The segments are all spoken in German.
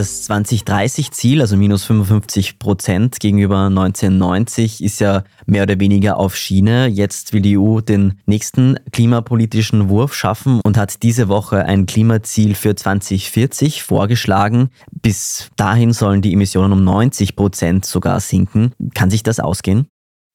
Das 2030-Ziel, also minus 55 Prozent gegenüber 1990, ist ja mehr oder weniger auf Schiene. Jetzt will die EU den nächsten klimapolitischen Wurf schaffen und hat diese Woche ein Klimaziel für 2040 vorgeschlagen. Bis dahin sollen die Emissionen um 90 Prozent sogar sinken. Kann sich das ausgehen?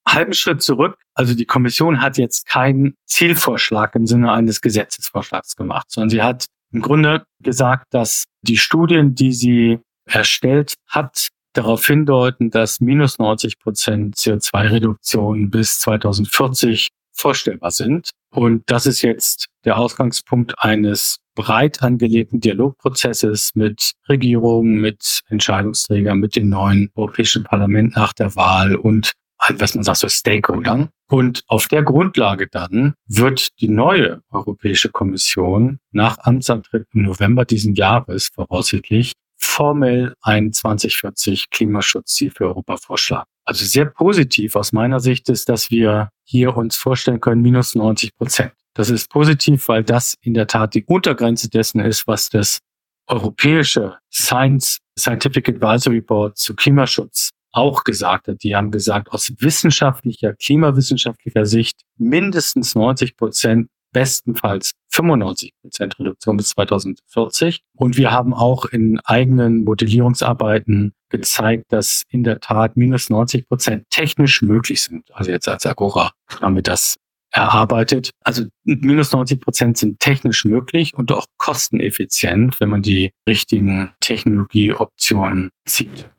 halben Schritt zurück. Also die Kommission hat jetzt keinen Zielvorschlag im Sinne eines Gesetzesvorschlags gemacht, sondern sie hat im Grunde gesagt, dass die Studien, die sie erstellt hat, darauf hindeuten, dass minus 90 Prozent CO2-Reduktion bis 2040 vorstellbar sind. Und das ist jetzt der Ausgangspunkt eines breit angelegten Dialogprozesses mit Regierungen, mit Entscheidungsträgern, mit dem neuen Europäischen Parlament nach der Wahl und was man sagt, so Stakeholdern. Und auf der Grundlage dann wird die neue Europäische Kommission nach Amtsantritt im November diesen Jahres voraussichtlich formell ein 2040 Klimaschutzziel für Europa vorschlagen. Also sehr positiv aus meiner Sicht ist, dass wir hier uns vorstellen können, minus 90 Prozent. Das ist positiv, weil das in der Tat die Untergrenze dessen ist, was das europäische Science Scientific Advisory Board zu Klimaschutz auch gesagt hat. Die haben gesagt, aus wissenschaftlicher, klimawissenschaftlicher Sicht mindestens 90 Prozent, bestenfalls 95 Prozent Reduktion bis 2040. Und wir haben auch in eigenen Modellierungsarbeiten gezeigt, dass in der Tat minus 90 Prozent technisch möglich sind. Also jetzt als Agora haben wir das erarbeitet. Also minus 90 Prozent sind technisch möglich und auch kosteneffizient, wenn man die richtigen Technologieoptionen zieht.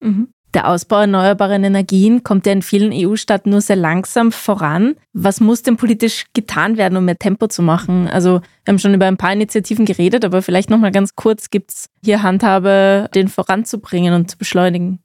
Mhm. Der Ausbau erneuerbarer Energien kommt ja in vielen EU-Staaten nur sehr langsam voran. Was muss denn politisch getan werden, um mehr Tempo zu machen? Also wir haben schon über ein paar Initiativen geredet, aber vielleicht noch mal ganz kurz, gibt es hier Handhabe, den voranzubringen und zu beschleunigen?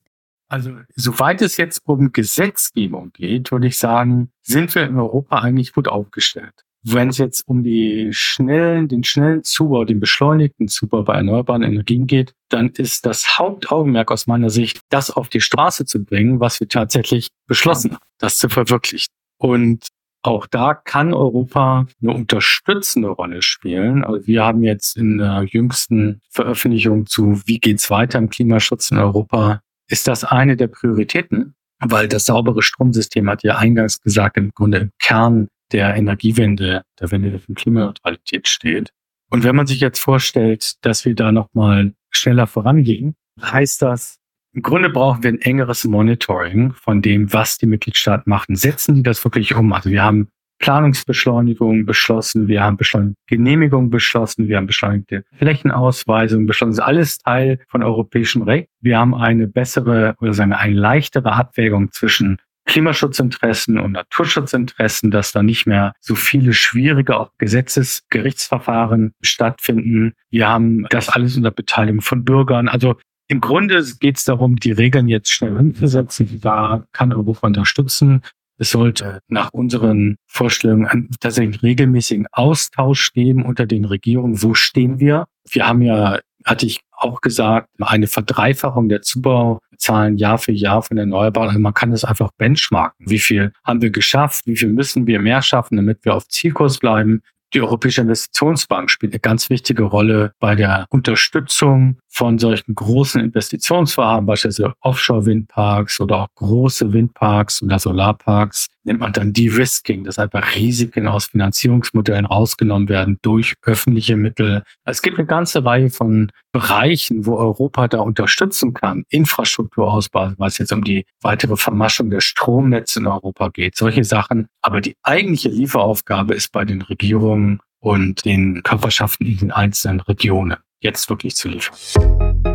Also soweit es jetzt um Gesetzgebung geht, würde ich sagen, sind wir in Europa eigentlich gut aufgestellt. Wenn es jetzt um die schnellen, den schnellen Zubau, den beschleunigten Zubau bei erneuerbaren Energien geht, dann ist das Hauptaugenmerk aus meiner Sicht, das auf die Straße zu bringen, was wir tatsächlich beschlossen haben, das zu verwirklichen. Und auch da kann Europa eine unterstützende Rolle spielen. Also wir haben jetzt in der jüngsten Veröffentlichung zu Wie geht's weiter im Klimaschutz in Europa, ist das eine der Prioritäten, weil das saubere Stromsystem hat ja eingangs gesagt, im Grunde im Kern der Energiewende, der Wende von Klimaneutralität steht. Und wenn man sich jetzt vorstellt, dass wir da nochmal schneller vorangehen, heißt das, im Grunde brauchen wir ein engeres Monitoring von dem, was die Mitgliedstaaten machen. Setzen die das wirklich um? Also wir haben Planungsbeschleunigung beschlossen, wir haben beschleunigte Genehmigung beschlossen, wir haben beschleunigte Flächenausweisung beschlossen. Das ist alles Teil von europäischem Recht. Wir haben eine bessere oder sagen wir eine leichtere Abwägung zwischen Klimaschutzinteressen und Naturschutzinteressen, dass da nicht mehr so viele schwierige auch Gesetzesgerichtsverfahren stattfinden. Wir haben das alles unter Beteiligung von Bürgern. Also im Grunde geht es darum, die Regeln jetzt schnell umzusetzen. Da kann Europa unterstützen. Es sollte nach unseren Vorstellungen tatsächlich regelmäßigen Austausch geben unter den Regierungen. Wo stehen wir? Wir haben ja, hatte ich auch gesagt, eine Verdreifachung der Zubauzahlen Jahr für Jahr von Erneuerbaren. Also man kann das einfach benchmarken. Wie viel haben wir geschafft? Wie viel müssen wir mehr schaffen, damit wir auf Zielkurs bleiben? Die Europäische Investitionsbank spielt eine ganz wichtige Rolle bei der Unterstützung von solchen großen Investitionsvorhaben, beispielsweise Offshore-Windparks oder auch große Windparks oder Solarparks, nennt man dann De-Risking, dass einfach Risiken aus Finanzierungsmodellen rausgenommen werden durch öffentliche Mittel. Es gibt eine ganze Reihe von Bereichen, wo Europa da unterstützen kann. Infrastrukturausbau, was jetzt um die weitere Vermaschung der Stromnetze in Europa geht, solche Sachen. Aber die eigentliche Lieferaufgabe ist bei den Regierungen und den Körperschaften in den einzelnen Regionen jetzt wirklich zu liefern.